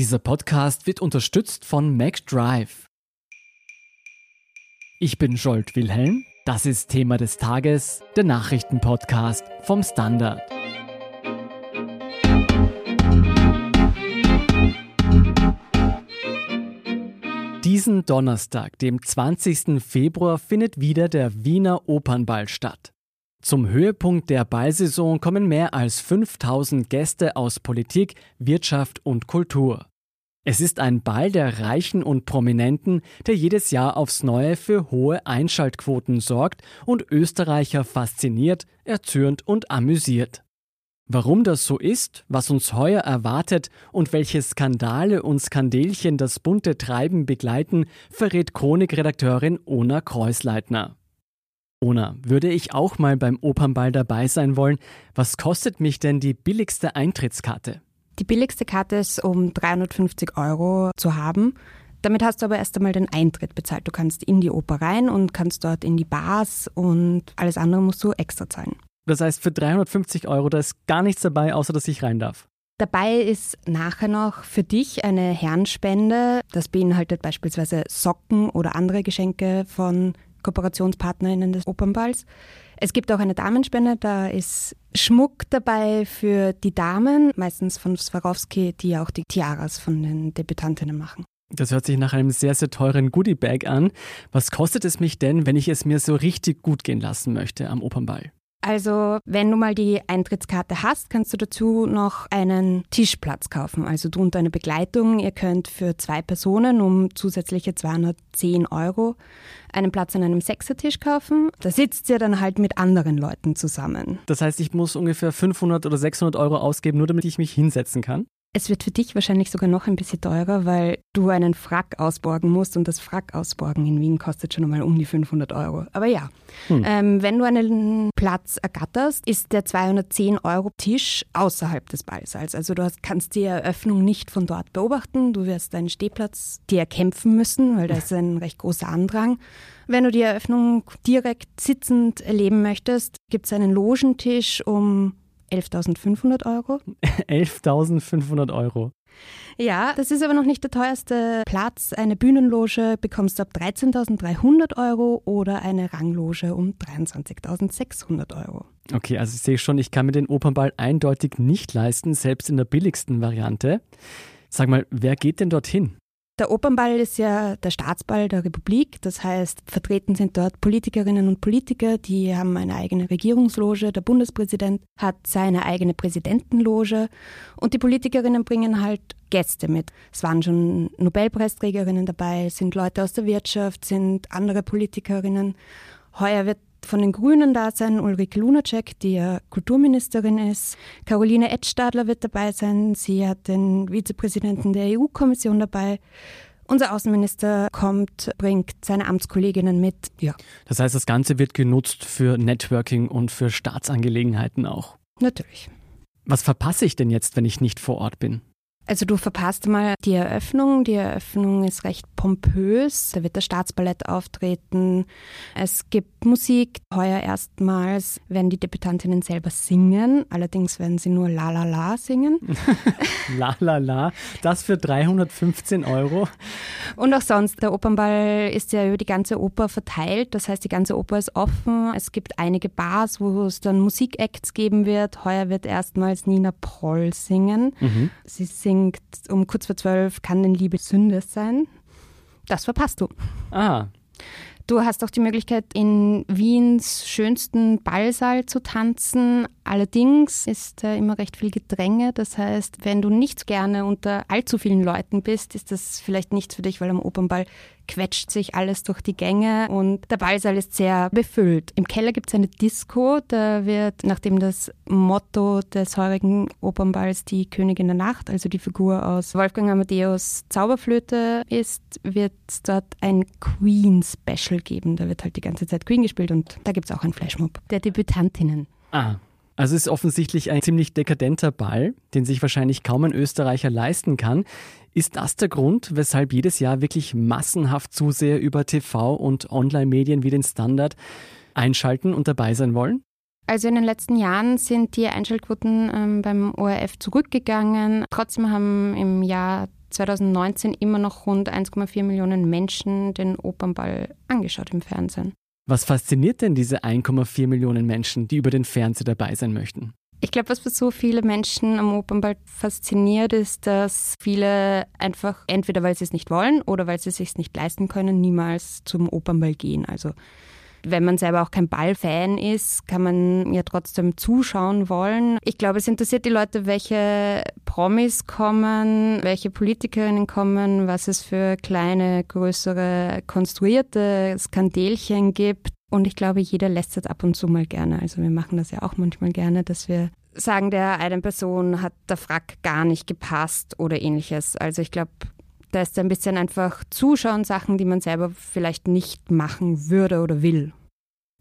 Dieser Podcast wird unterstützt von MacDrive. Ich bin Scholt Wilhelm. Das ist Thema des Tages, der Nachrichtenpodcast vom Standard. Diesen Donnerstag, dem 20. Februar, findet wieder der Wiener Opernball statt. Zum Höhepunkt der Ballsaison kommen mehr als 5000 Gäste aus Politik, Wirtschaft und Kultur. Es ist ein Ball der Reichen und Prominenten, der jedes Jahr aufs Neue für hohe Einschaltquoten sorgt und Österreicher fasziniert, erzürnt und amüsiert. Warum das so ist, was uns heuer erwartet und welche Skandale und Skandelchen das bunte Treiben begleiten, verrät Chronikredakteurin Ona Kreusleitner. Ona, würde ich auch mal beim Opernball dabei sein wollen, was kostet mich denn die billigste Eintrittskarte? Die billigste Karte ist um 350 Euro zu haben. Damit hast du aber erst einmal den Eintritt bezahlt. Du kannst in die Oper rein und kannst dort in die Bars und alles andere musst du extra zahlen. Das heißt, für 350 Euro, da ist gar nichts dabei, außer dass ich rein darf. Dabei ist nachher noch für dich eine Herrenspende. Das beinhaltet beispielsweise Socken oder andere Geschenke von KooperationspartnerInnen des Opernballs. Es gibt auch eine Damenspende, da ist Schmuck dabei für die Damen, meistens von Swarovski, die auch die Tiaras von den Debütantinnen machen. Das hört sich nach einem sehr, sehr teuren Goodiebag an. Was kostet es mich denn, wenn ich es mir so richtig gut gehen lassen möchte am Opernball? Also, wenn du mal die Eintrittskarte hast, kannst du dazu noch einen Tischplatz kaufen. Also du und deine Begleitung. Ihr könnt für zwei Personen um zusätzliche 210 Euro einen Platz an einem Sechsertisch kaufen. Da sitzt ihr dann halt mit anderen Leuten zusammen. Das heißt, ich muss ungefähr 500 oder 600 Euro ausgeben, nur damit ich mich hinsetzen kann? Es wird für dich wahrscheinlich sogar noch ein bisschen teurer, weil du einen Frack ausborgen musst und das Frack ausborgen in Wien kostet schon einmal um die 500 Euro. Aber ja, hm. ähm, wenn du einen Platz ergatterst, ist der 210 Euro Tisch außerhalb des Ballsaals. Also du hast, kannst die Eröffnung nicht von dort beobachten. Du wirst deinen Stehplatz dir erkämpfen müssen, weil da ist ein recht großer Andrang. Wenn du die Eröffnung direkt sitzend erleben möchtest, gibt es einen Logentisch um 11.500 Euro. 11.500 Euro. Ja, das ist aber noch nicht der teuerste Platz. Eine Bühnenloge bekommst du ab 13.300 Euro oder eine Rangloge um 23.600 Euro. Okay, also ich sehe schon, ich kann mir den Opernball eindeutig nicht leisten, selbst in der billigsten Variante. Sag mal, wer geht denn dorthin? Der Opernball ist ja der Staatsball der Republik. Das heißt, vertreten sind dort Politikerinnen und Politiker, die haben eine eigene Regierungsloge. Der Bundespräsident hat seine eigene Präsidentenloge. Und die Politikerinnen bringen halt Gäste mit. Es waren schon Nobelpreisträgerinnen dabei, sind Leute aus der Wirtschaft, sind andere Politikerinnen. Heuer wird von den Grünen da sein Ulrike Lunacek, die ja Kulturministerin ist. Caroline Edstadler wird dabei sein. Sie hat den Vizepräsidenten der EU-Kommission dabei. Unser Außenminister kommt, bringt seine Amtskolleginnen mit. Ja. Das heißt, das Ganze wird genutzt für Networking und für Staatsangelegenheiten auch. Natürlich. Was verpasse ich denn jetzt, wenn ich nicht vor Ort bin? Also du verpasst mal die Eröffnung. Die Eröffnung ist recht pompös. Da wird das Staatsballett auftreten. Es gibt Musik. Heuer erstmals werden die Debütantinnen selber singen. Allerdings werden sie nur La La La singen. la La La. Das für 315 Euro. Und auch sonst. Der Opernball ist ja über die ganze Oper verteilt. Das heißt, die ganze Oper ist offen. Es gibt einige Bars, wo es dann Musikacts geben wird. Heuer wird erstmals Nina Proll singen. Mhm. Sie singt singt um kurz vor zwölf, kann denn Liebe Sünde sein? Das verpasst du. Ah. Du hast auch die Möglichkeit, in Wiens schönsten Ballsaal zu tanzen. Allerdings ist da immer recht viel Gedränge. Das heißt, wenn du nicht gerne unter allzu vielen Leuten bist, ist das vielleicht nichts für dich, weil am Opernball quetscht sich alles durch die Gänge und der Ballsaal ist sehr befüllt. Im Keller gibt es eine Disco, da wird, nachdem das Motto des heurigen Opernballs die Königin der Nacht, also die Figur aus Wolfgang Amadeus Zauberflöte ist, wird es dort ein Queen-Special geben. Da wird halt die ganze Zeit Queen gespielt und da gibt es auch einen Flashmob der Debütantinnen. Ah, also ist offensichtlich ein ziemlich dekadenter Ball, den sich wahrscheinlich kaum ein Österreicher leisten kann. Ist das der Grund, weshalb jedes Jahr wirklich massenhaft Zuseher über TV und Online-Medien wie den Standard einschalten und dabei sein wollen? Also in den letzten Jahren sind die Einschaltquoten ähm, beim ORF zurückgegangen. Trotzdem haben im Jahr 2019 immer noch rund 1,4 Millionen Menschen den Opernball angeschaut im Fernsehen. Was fasziniert denn diese 1,4 Millionen Menschen, die über den Fernseher dabei sein möchten? Ich glaube, was für so viele Menschen am Opernball fasziniert, ist, dass viele einfach entweder weil sie es nicht wollen oder weil sie es sich nicht leisten können, niemals zum Opernball gehen. Also wenn man selber auch kein Ballfan ist, kann man ja trotzdem zuschauen wollen. Ich glaube, es interessiert die Leute, welche Promis kommen, welche Politikerinnen kommen, was es für kleine, größere, konstruierte Skandelchen gibt. Und ich glaube, jeder lästert ab und zu mal gerne. Also wir machen das ja auch manchmal gerne, dass wir sagen, der einen Person hat der Frack gar nicht gepasst oder ähnliches. Also ich glaube, da ist ein bisschen einfach Zuschauen, Sachen, die man selber vielleicht nicht machen würde oder will.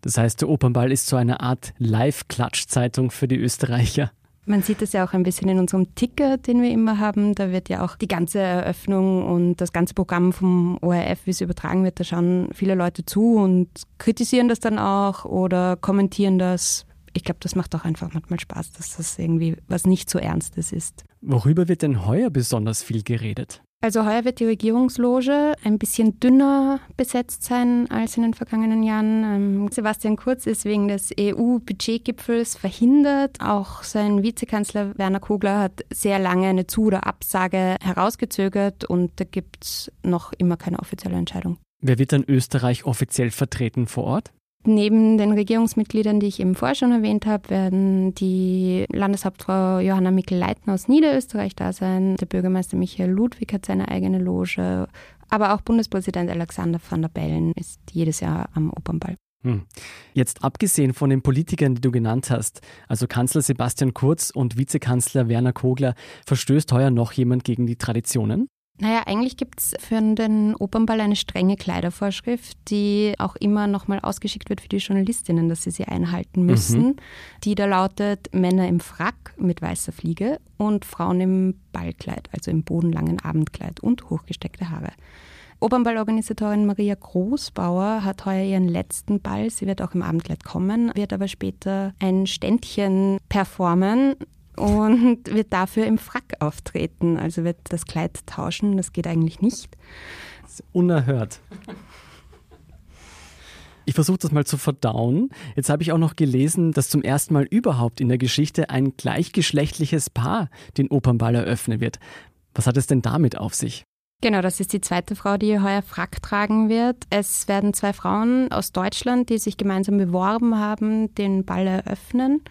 Das heißt, der Opernball ist so eine Art Live-Klatsch-Zeitung für die Österreicher. Man sieht es ja auch ein bisschen in unserem Ticker, den wir immer haben. Da wird ja auch die ganze Eröffnung und das ganze Programm vom ORF, wie es übertragen wird, da schauen viele Leute zu und kritisieren das dann auch oder kommentieren das. Ich glaube, das macht auch einfach manchmal Spaß, dass das irgendwie was nicht so Ernstes ist. Worüber wird denn heuer besonders viel geredet? Also heuer wird die Regierungsloge ein bisschen dünner besetzt sein als in den vergangenen Jahren. Ähm, Sebastian Kurz ist wegen des EU-Budgetgipfels verhindert. Auch sein Vizekanzler Werner Kogler hat sehr lange eine Zu- oder Absage herausgezögert und da gibt es noch immer keine offizielle Entscheidung. Wer wird dann Österreich offiziell vertreten vor Ort? Neben den Regierungsmitgliedern, die ich eben vorher schon erwähnt habe, werden die Landeshauptfrau Johanna Mikl-Leitner aus Niederösterreich da sein. Der Bürgermeister Michael Ludwig hat seine eigene Loge. Aber auch Bundespräsident Alexander van der Bellen ist jedes Jahr am Opernball. Hm. Jetzt abgesehen von den Politikern, die du genannt hast, also Kanzler Sebastian Kurz und Vizekanzler Werner Kogler, verstößt heuer noch jemand gegen die Traditionen? Naja, eigentlich gibt es für den Opernball eine strenge Kleidervorschrift, die auch immer nochmal ausgeschickt wird für die Journalistinnen, dass sie sie einhalten müssen. Mhm. Die da lautet Männer im Frack mit weißer Fliege und Frauen im Ballkleid, also im bodenlangen Abendkleid und hochgesteckte Haare. Opernballorganisatorin Maria Großbauer hat heuer ihren letzten Ball. Sie wird auch im Abendkleid kommen, wird aber später ein Ständchen performen und wird dafür im Frack auftreten. Also wird das Kleid tauschen. Das geht eigentlich nicht. Das ist unerhört. Ich versuche das mal zu verdauen. Jetzt habe ich auch noch gelesen, dass zum ersten Mal überhaupt in der Geschichte ein gleichgeschlechtliches Paar den Opernball eröffnen wird. Was hat es denn damit auf sich? Genau, das ist die zweite Frau, die heuer Frack tragen wird. Es werden zwei Frauen aus Deutschland, die sich gemeinsam beworben haben, den Ball eröffnen.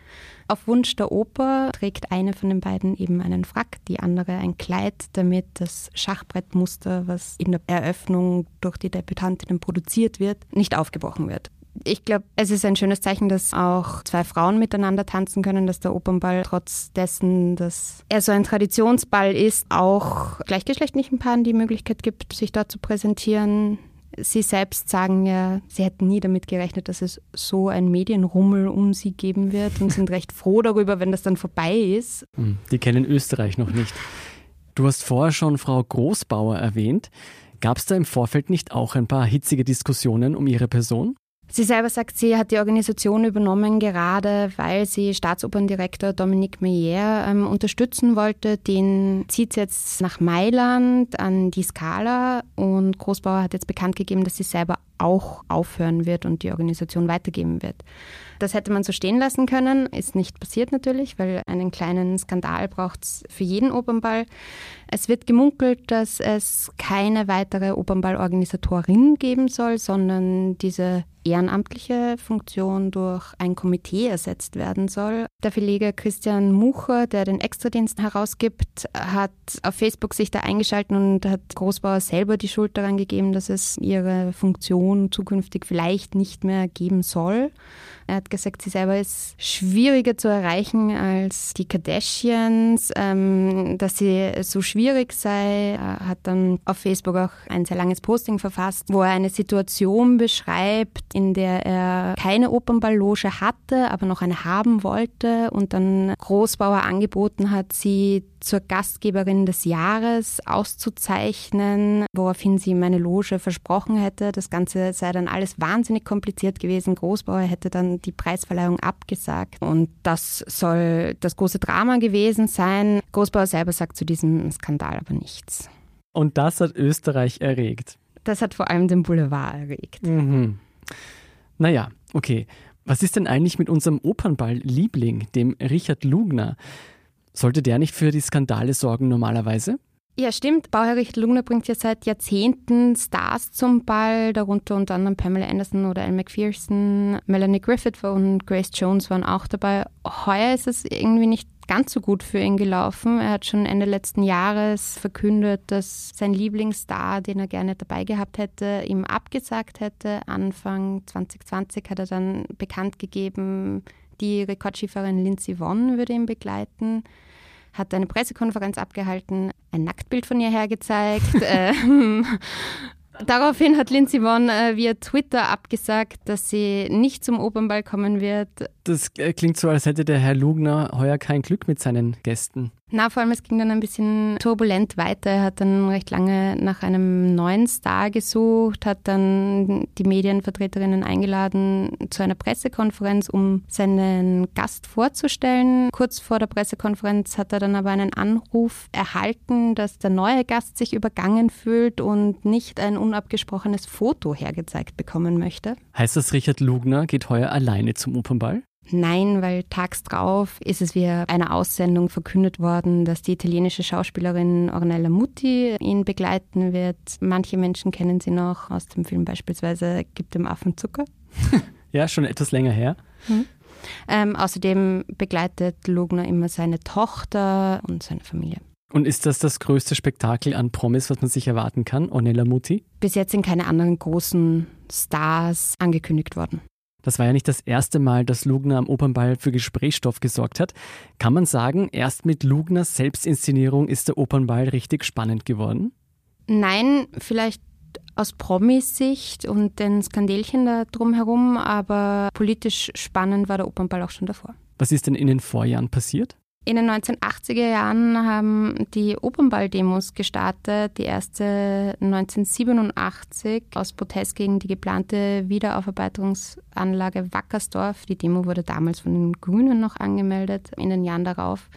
Auf Wunsch der Oper trägt eine von den beiden eben einen Frack, die andere ein Kleid, damit das Schachbrettmuster, was in der Eröffnung durch die Debütantinnen produziert wird, nicht aufgebrochen wird. Ich glaube, es ist ein schönes Zeichen, dass auch zwei Frauen miteinander tanzen können, dass der Opernball trotz dessen, dass er so ein Traditionsball ist, auch gleichgeschlechtlichen Paaren die Möglichkeit gibt, sich dort zu präsentieren. Sie selbst sagen ja, sie hätten nie damit gerechnet, dass es so ein Medienrummel um sie geben wird und sind recht froh darüber, wenn das dann vorbei ist. Hm, die kennen Österreich noch nicht. Du hast vorher schon Frau Großbauer erwähnt. Gab es da im Vorfeld nicht auch ein paar hitzige Diskussionen um ihre Person? Sie selber sagt, sie hat die Organisation übernommen, gerade weil sie Staatsoperndirektor Dominique Meyer ähm, unterstützen wollte. Den zieht sie jetzt nach Mailand an die Skala und Großbauer hat jetzt bekannt gegeben, dass sie selber auch aufhören wird und die Organisation weitergeben wird. Das hätte man so stehen lassen können, ist nicht passiert natürlich, weil einen kleinen Skandal braucht es für jeden Opernball. Es wird gemunkelt, dass es keine weitere Opernballorganisatorin geben soll, sondern diese ehrenamtliche Funktion durch ein Komitee ersetzt werden soll. Der Verleger Christian Mucher, der den Extradienst herausgibt, hat auf Facebook sich da eingeschaltet und hat Großbauer selber die Schuld daran gegeben, dass es ihre Funktion zukünftig vielleicht nicht mehr geben soll. Er hat gesagt, sie selber ist schwieriger zu erreichen als die Kardashians, ähm, dass sie so schwierig sei. Er hat dann auf Facebook auch ein sehr langes Posting verfasst, wo er eine Situation beschreibt, in der er keine Opernballloge hatte, aber noch eine haben wollte und dann Großbauer angeboten hat, sie zur Gastgeberin des Jahres auszuzeichnen, woraufhin sie meine Loge versprochen hätte. Das Ganze sei dann alles wahnsinnig kompliziert gewesen. Großbauer hätte dann die Preisverleihung abgesagt und das soll das große Drama gewesen sein. Großbauer selber sagt zu diesem Skandal aber nichts. Und das hat Österreich erregt. Das hat vor allem den Boulevard erregt. Mhm. Naja, okay. Was ist denn eigentlich mit unserem Opernball-Liebling, dem Richard Lugner? Sollte der nicht für die Skandale sorgen normalerweise? Ja, stimmt. Bauherr Richard Lugner bringt ja seit Jahrzehnten Stars zum Ball, darunter unter anderem Pamela Anderson oder Elle McPherson, Melanie Griffith und Grace Jones waren auch dabei. Heuer ist es irgendwie nicht ganz so gut für ihn gelaufen. Er hat schon Ende letzten Jahres verkündet, dass sein Lieblingsstar, den er gerne dabei gehabt hätte, ihm abgesagt hätte. Anfang 2020 hat er dann bekannt gegeben, die Rekordschieferin Lindsey Vonn würde ihn begleiten hat eine Pressekonferenz abgehalten, ein Nacktbild von ihr hergezeigt. ähm, Daraufhin hat Lindsay Vonn äh, via Twitter abgesagt, dass sie nicht zum Opernball kommen wird. Das äh, klingt so, als hätte der Herr Lugner heuer kein Glück mit seinen Gästen. Na, vor allem, es ging dann ein bisschen turbulent weiter. Er hat dann recht lange nach einem neuen Star gesucht, hat dann die Medienvertreterinnen eingeladen zu einer Pressekonferenz, um seinen Gast vorzustellen. Kurz vor der Pressekonferenz hat er dann aber einen Anruf erhalten, dass der neue Gast sich übergangen fühlt und nicht ein unabgesprochenes Foto hergezeigt bekommen möchte. Heißt das, Richard Lugner geht heuer alleine zum Opernball? Nein, weil tags drauf ist es via einer Aussendung verkündet worden, dass die italienische Schauspielerin Ornella Mutti ihn begleiten wird. Manche Menschen kennen sie noch aus dem Film beispielsweise Gibt dem Affen Zucker. ja, schon etwas länger her. Hm. Ähm, außerdem begleitet Lugner immer seine Tochter und seine Familie. Und ist das das größte Spektakel an Promis, was man sich erwarten kann, Ornella Mutti? Bis jetzt sind keine anderen großen Stars angekündigt worden. Das war ja nicht das erste Mal, dass Lugner am Opernball für Gesprächsstoff gesorgt hat. Kann man sagen, erst mit Lugners Selbstinszenierung ist der Opernball richtig spannend geworden? Nein, vielleicht aus Promis-Sicht und den Skandelchen da drumherum, aber politisch spannend war der Opernball auch schon davor. Was ist denn in den Vorjahren passiert? In den 1980er Jahren haben die Opernball-Demos gestartet. Die erste 1987 aus Protest gegen die geplante Wiederaufarbeitungsanlage Wackersdorf. Die Demo wurde damals von den Grünen noch angemeldet. In den Jahren darauf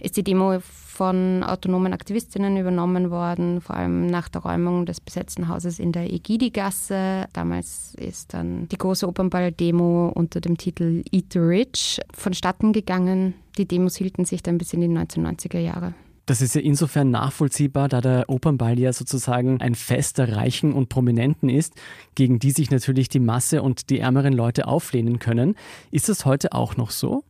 ist die Demo von autonomen Aktivistinnen übernommen worden, vor allem nach der Räumung des besetzten Hauses in der Egidi-Gasse. Damals ist dann die große Opernball-Demo unter dem Titel Eat the Rich vonstatten gegangen. Die Demos hielten sich dann bis in die 1990er Jahre. Das ist ja insofern nachvollziehbar, da der Opernball ja sozusagen ein Fest der Reichen und Prominenten ist, gegen die sich natürlich die Masse und die ärmeren Leute auflehnen können. Ist das heute auch noch so?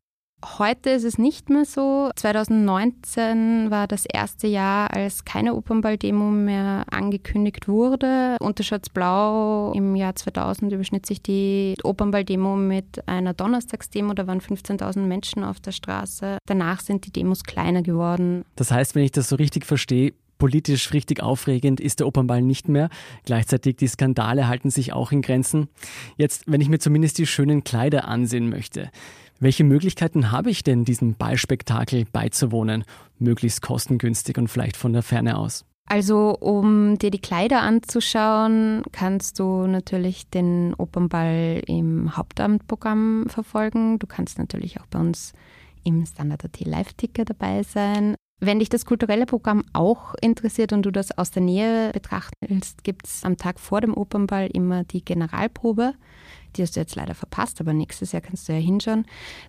Heute ist es nicht mehr so. 2019 war das erste Jahr, als keine Opernball-Demo mehr angekündigt wurde. Unter Schwarz-Blau im Jahr 2000 überschnitt sich die Opernball-Demo mit einer Donnerstagsdemo. Da waren 15.000 Menschen auf der Straße. Danach sind die Demos kleiner geworden. Das heißt, wenn ich das so richtig verstehe, politisch richtig aufregend ist der Opernball nicht mehr. Gleichzeitig die Skandale halten sich auch in Grenzen. Jetzt, wenn ich mir zumindest die schönen Kleider ansehen möchte. Welche Möglichkeiten habe ich denn, diesem Ballspektakel beizuwohnen? Möglichst kostengünstig und vielleicht von der Ferne aus. Also, um dir die Kleider anzuschauen, kannst du natürlich den Opernball im Hauptamtprogramm verfolgen. Du kannst natürlich auch bei uns im Standard.at Live-Ticker dabei sein. Wenn dich das kulturelle Programm auch interessiert und du das aus der Nähe betrachten willst, gibt es am Tag vor dem Opernball immer die Generalprobe. Die hast du jetzt leider verpasst, aber nächstes Jahr kannst du ja hinschauen.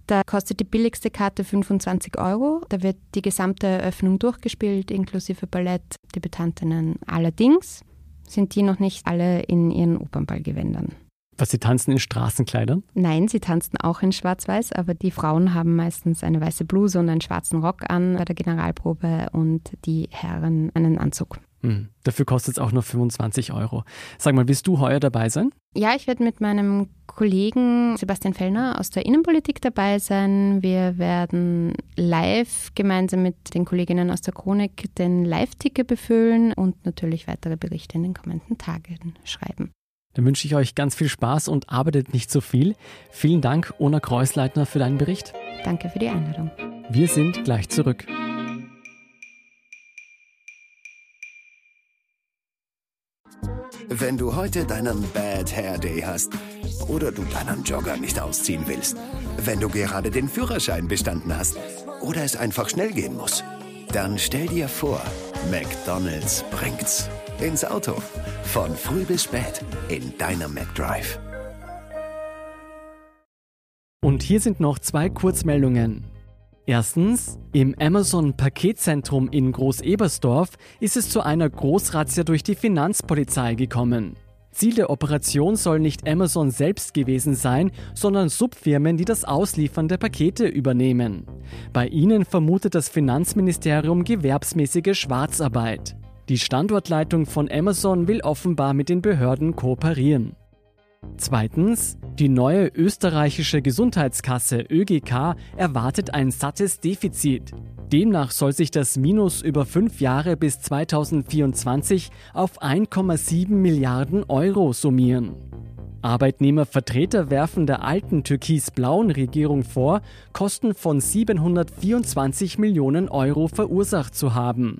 Da kostet die billigste Karte 25 Euro. Da wird die gesamte Eröffnung durchgespielt, inklusive Ballett, Debütantinnen. Allerdings sind die noch nicht alle in ihren Opernballgewändern. Was, sie tanzen in Straßenkleidern? Nein, sie tanzen auch in Schwarz-Weiß, aber die Frauen haben meistens eine weiße Bluse und einen schwarzen Rock an bei der Generalprobe und die Herren einen Anzug. Hm. Dafür kostet es auch nur 25 Euro. Sag mal, willst du heuer dabei sein? Ja, ich werde mit meinem Kollegen Sebastian Fellner aus der Innenpolitik dabei sein. Wir werden live gemeinsam mit den Kolleginnen aus der Chronik den Live-Ticker befüllen und natürlich weitere Berichte in den kommenden Tagen schreiben. Dann wünsche ich euch ganz viel Spaß und arbeitet nicht so viel. Vielen Dank, Ona Kreuzleitner, für deinen Bericht. Danke für die Einladung. Wir sind gleich zurück. Wenn du heute deinen Bad Hair Day hast oder du deinen Jogger nicht ausziehen willst, wenn du gerade den Führerschein bestanden hast oder es einfach schnell gehen muss, dann stell dir vor, McDonald's bringt's. Ins Auto. Von früh bis spät. In deiner McDrive. Und hier sind noch zwei Kurzmeldungen. Erstens, im Amazon Paketzentrum in Groß-Ebersdorf ist es zu einer Großrazzia durch die Finanzpolizei gekommen. Ziel der Operation soll nicht Amazon selbst gewesen sein, sondern Subfirmen, die das Ausliefern der Pakete übernehmen. Bei ihnen vermutet das Finanzministerium gewerbsmäßige Schwarzarbeit. Die Standortleitung von Amazon will offenbar mit den Behörden kooperieren. Zweitens, die neue österreichische Gesundheitskasse ÖGK erwartet ein sattes Defizit. Demnach soll sich das Minus über fünf Jahre bis 2024 auf 1,7 Milliarden Euro summieren. Arbeitnehmervertreter werfen der alten türkis-blauen Regierung vor, Kosten von 724 Millionen Euro verursacht zu haben.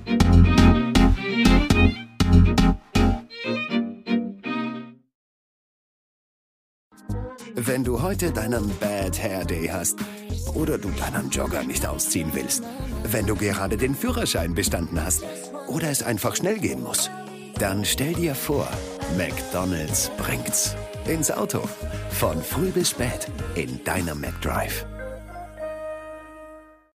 Wenn du heute deinen Bad Hair Day hast oder du deinen Jogger nicht ausziehen willst, wenn du gerade den Führerschein bestanden hast oder es einfach schnell gehen muss, dann stell dir vor, McDonald's bringt's. Ins Auto. Von früh bis spät in deiner McDrive.